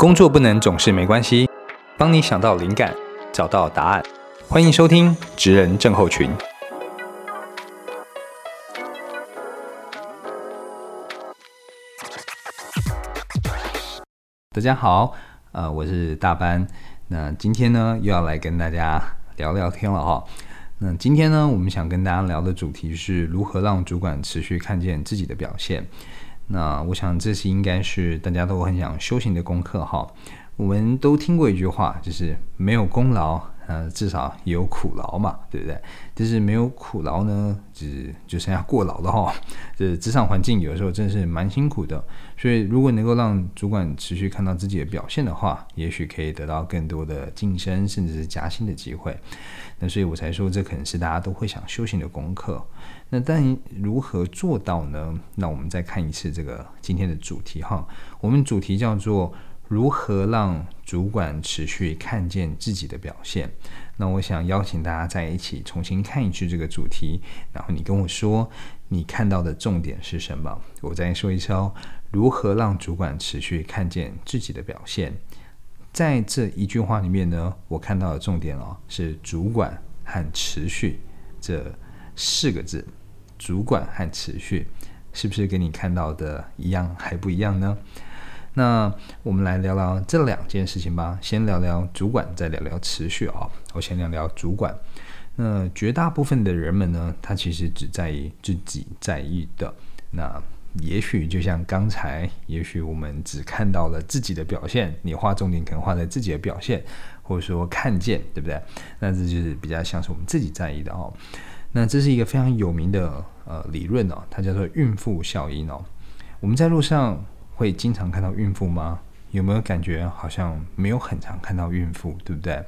工作不能总是没关系，帮你想到灵感，找到答案。欢迎收听《职人症候群》。大家好，呃，我是大班。那今天呢，又要来跟大家聊聊天了哈。那今天呢，我们想跟大家聊的主题是如何让主管持续看见自己的表现。那我想，这是应该是大家都很想修行的功课哈。我们都听过一句话，就是没有功劳，呃，至少也有苦劳嘛，对不对？但是没有苦劳呢，只就剩下过劳了哈。这职场环境有的时候真是蛮辛苦的，所以如果能够让主管持续看到自己的表现的话，也许可以得到更多的晋升，甚至是加薪的机会。那所以我才说，这可能是大家都会想修行的功课。那但如何做到呢？那我们再看一次这个今天的主题哈。我们主题叫做如何让主管持续看见自己的表现。那我想邀请大家在一起重新看一次这个主题，然后你跟我说你看到的重点是什么。我再说一次哦，如何让主管持续看见自己的表现？在这一句话里面呢，我看到的重点哦是主管和持续这四个字。主管和持续是不是跟你看到的一样还不一样呢？那我们来聊聊这两件事情吧。先聊聊主管，再聊聊持续啊。我先聊聊主管。那绝大部分的人们呢，他其实只在意自己在意的。那也许就像刚才，也许我们只看到了自己的表现，你画重点可能画在自己的表现，或者说看见，对不对？那这就是比较像是我们自己在意的哦。那这是一个非常有名的呃理论哦，它叫做孕妇效应哦。我们在路上会经常看到孕妇吗？有没有感觉好像没有很常看到孕妇，对不对？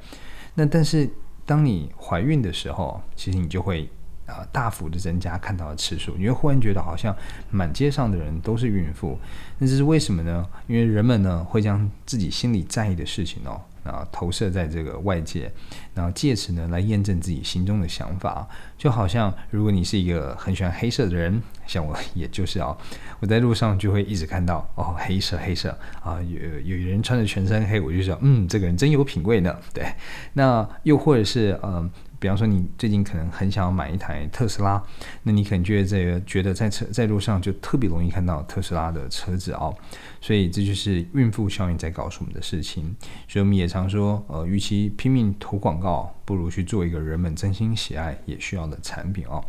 那但是当你怀孕的时候，其实你就会啊大幅的增加看到的次数，你会忽然觉得好像满街上的人都是孕妇。那这是为什么呢？因为人们呢会将自己心里在意的事情哦。啊，投射在这个外界，然后借此呢来验证自己心中的想法，就好像如果你是一个很喜欢黑色的人，像我也就是啊，我在路上就会一直看到哦，黑色黑色啊，有有人穿着全身黑，我就说嗯，这个人真有品味呢。对，那又或者是嗯。比方说，你最近可能很想要买一台特斯拉，那你可能觉得这个觉得在车在路上就特别容易看到特斯拉的车子哦，所以这就是孕妇效应在告诉我们的事情。所以我们也常说，呃，与其拼命投广告，不如去做一个人们真心喜爱也需要的产品哦。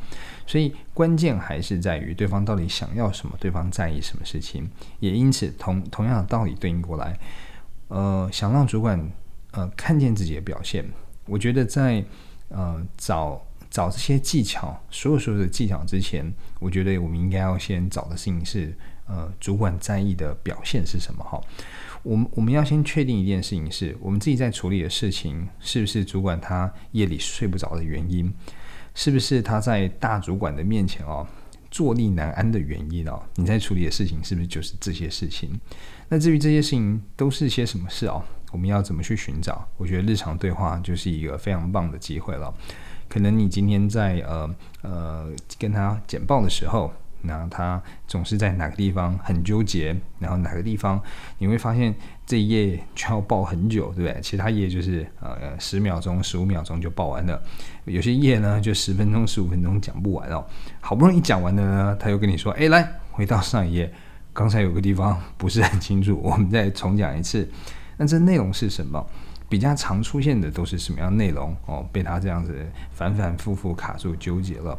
所以关键还是在于对方到底想要什么，对方在意什么事情。也因此，同同样的道理对应过来，呃，想让主管呃看见自己的表现，我觉得在。呃，找找这些技巧，所有所有的技巧之前，我觉得我们应该要先找的事情是，呃，主管在意的表现是什么？哈，我们我们要先确定一件事情，是我们自己在处理的事情，是不是主管他夜里睡不着的原因？是不是他在大主管的面前哦，坐立难安的原因哦？你在处理的事情是不是就是这些事情？那至于这些事情都是些什么事哦？我们要怎么去寻找？我觉得日常对话就是一个非常棒的机会了。可能你今天在呃呃跟他简报的时候，那他总是在哪个地方很纠结，然后哪个地方你会发现这一页就要报很久，对不对？其他页就是呃十秒钟、十五秒钟就报完了，有些页呢就十分钟、十五分钟讲不完哦。好不容易讲完的呢，他又跟你说：“哎，来回到上一页，刚才有个地方不是很清楚，我们再重讲一次。”那这内容是什么？比较常出现的都是什么样内容？哦，被他这样子反反复复卡住纠结了。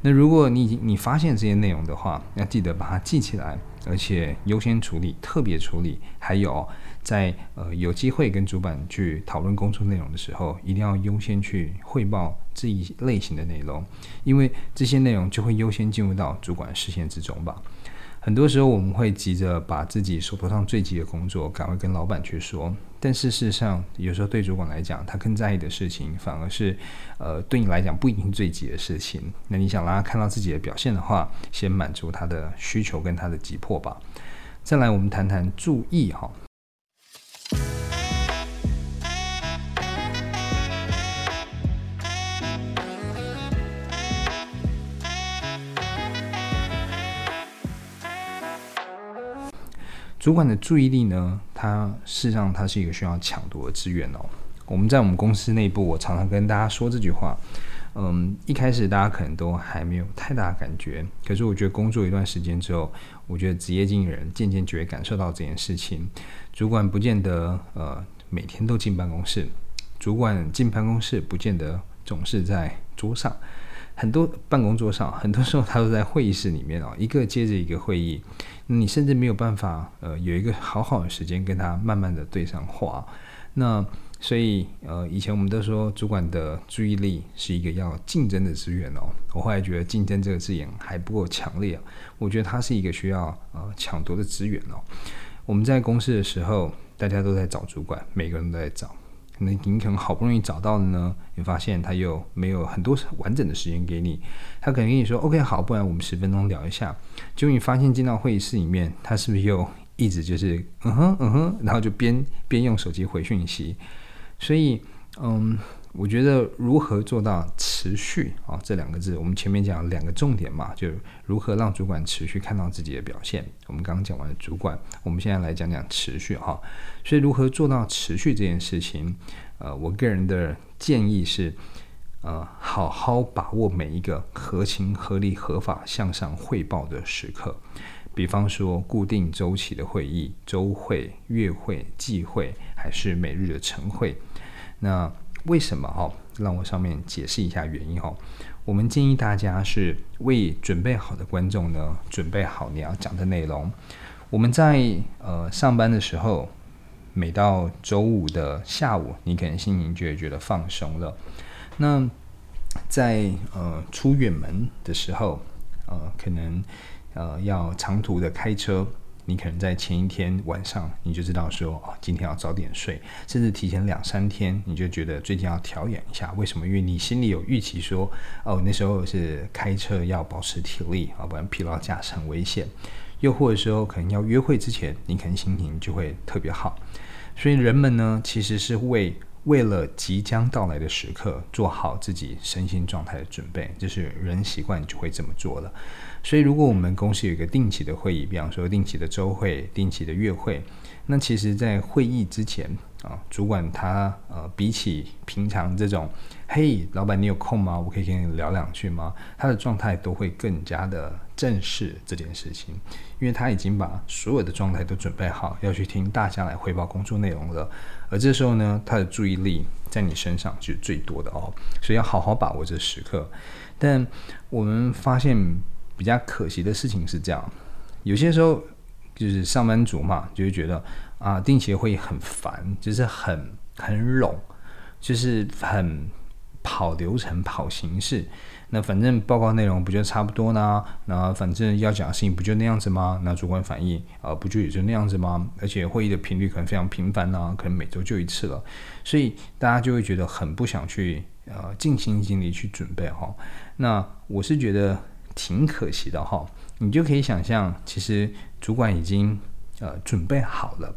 那如果你你发现这些内容的话，要记得把它记起来，而且优先处理、特别处理。还有在呃有机会跟主管去讨论工作内容的时候，一定要优先去汇报这一类型的内容，因为这些内容就会优先进入到主管视线之中吧。很多时候我们会急着把自己手头上最急的工作赶快跟老板去说，但事实上，有时候对主管来讲，他更在意的事情反而是，呃，对你来讲不一定最急的事情。那你想让他看到自己的表现的话，先满足他的需求跟他的急迫吧。再来，我们谈谈注意哈。主管的注意力呢，它事实上它是一个需要抢夺的资源哦。我们在我们公司内部，我常常跟大家说这句话。嗯，一开始大家可能都还没有太大感觉，可是我觉得工作一段时间之后，我觉得职业经理人渐渐就会感受到这件事情。主管不见得呃每天都进办公室，主管进办公室不见得总是在桌上，很多办公桌上，很多时候他都在会议室里面哦，一个接着一个会议，你甚至没有办法呃有一个好好的时间跟他慢慢的对上话，那。所以，呃，以前我们都说主管的注意力是一个要竞争的资源哦。我后来觉得“竞争”这个字眼还不够强烈，我觉得它是一个需要呃抢夺的资源哦。我们在公司的时候，大家都在找主管，每个人都在找。可能你可能好不容易找到了呢，你发现他又没有很多完整的时间给你。他可能跟你说：“OK，好，不然我们十分钟聊一下。”结果你发现进到会议室里面，他是不是又一直就是嗯哼嗯哼，然后就边边用手机回讯息。所以，嗯，我觉得如何做到持续啊这两个字，我们前面讲两个重点嘛，就如何让主管持续看到自己的表现。我们刚刚讲完了主管，我们现在来讲讲持续哈。所以如何做到持续这件事情，呃，我个人的建议是，呃，好好把握每一个合情合理、合法向上汇报的时刻。比方说，固定周期的会议、周会、月会、季会，还是每日的晨会。那为什么哈？让我上面解释一下原因哈。我们建议大家是为准备好的观众呢，准备好你要讲的内容。我们在呃上班的时候，每到周五的下午，你可能心情就会觉得放松了。那在呃出远门的时候，呃可能。呃，要长途的开车，你可能在前一天晚上你就知道说，哦，今天要早点睡，甚至提前两三天，你就觉得最近要调养一下。为什么？因为你心里有预期说，哦，那时候是开车要保持体力啊，不然疲劳驾驶很危险。又或者说，可能要约会之前，你可能心情就会特别好。所以人们呢，其实是为为了即将到来的时刻做好自己身心状态的准备，就是人习惯就会这么做了。所以，如果我们公司有一个定期的会议，比方说定期的周会、定期的月会，那其实，在会议之前啊，主管他呃，比起平常这种，嘿，老板你有空吗？我可以跟你聊两句吗？他的状态都会更加的正式这件事情，因为他已经把所有的状态都准备好，要去听大家来汇报工作内容了。而这时候呢，他的注意力在你身上是最多的哦，所以要好好把握这时刻。但我们发现。比较可惜的事情是这样，有些时候就是上班族嘛，就会觉得啊，定期会很烦，就是很很冗，就是很跑流程、跑形式。那反正报告内容不就差不多呢？那反正要讲的事情不就那样子吗？那主管反应啊，不就也就那样子吗？而且会议的频率可能非常频繁呢，可能每周就一次了，所以大家就会觉得很不想去呃尽心尽力去准备哈。那我是觉得。挺可惜的哈，你就可以想象，其实主管已经呃准备好了，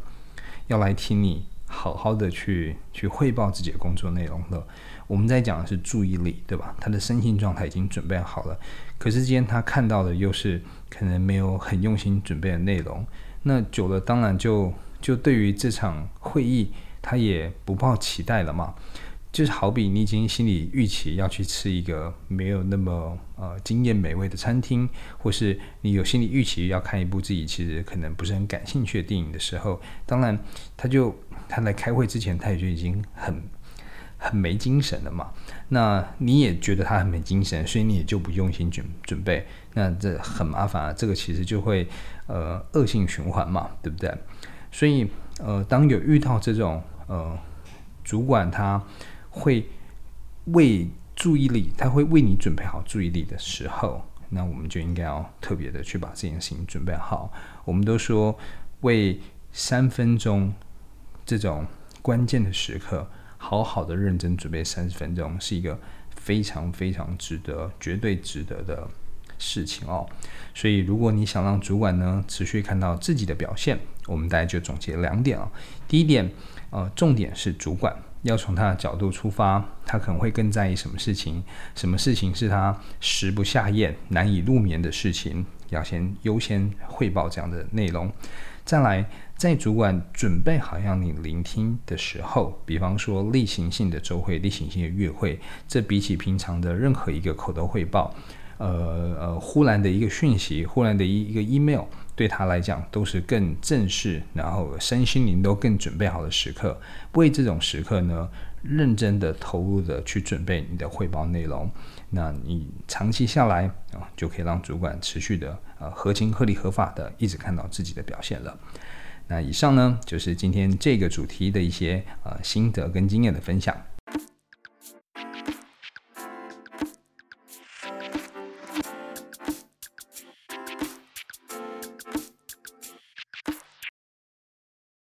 要来听你好好的去去汇报自己的工作内容了。我们在讲的是注意力，对吧？他的身心状态已经准备好了，可是今天他看到的又是可能没有很用心准备的内容，那久了当然就就对于这场会议他也不抱期待了嘛。就是好比你已经心里预期要去吃一个没有那么呃惊艳美味的餐厅，或是你有心理预期要看一部自己其实可能不是很感兴趣的电影的时候，当然他就他来开会之前他也就已经很很没精神了嘛。那你也觉得他很没精神，所以你也就不用心准准备，那这很麻烦啊。这个其实就会呃恶性循环嘛，对不对？所以呃当有遇到这种呃主管他。会为注意力，他会为你准备好注意力的时候，那我们就应该要特别的去把这件事情准备好。我们都说，为三分钟这种关键的时刻，好好的认真准备三十分钟，是一个非常非常值得、绝对值得的事情哦。所以，如果你想让主管呢持续看到自己的表现，我们大家就总结两点啊。第一点，呃，重点是主管。要从他的角度出发，他可能会更在意什么事情？什么事情是他食不下咽、难以入眠的事情？要先优先汇报这样的内容。再来，在主管准备好让你聆听的时候，比方说例行性的周会、例行性的月会，这比起平常的任何一个口头汇报，呃呃，忽然的一个讯息，忽然的一一个 email，对他来讲都是更正式，然后身心灵都更准备好的时刻。为这种时刻呢，认真的投入的去准备你的汇报内容。那你长期下来啊，就可以让主管持续的呃合情合理合法的一直看到自己的表现了。那以上呢，就是今天这个主题的一些呃心得跟经验的分享。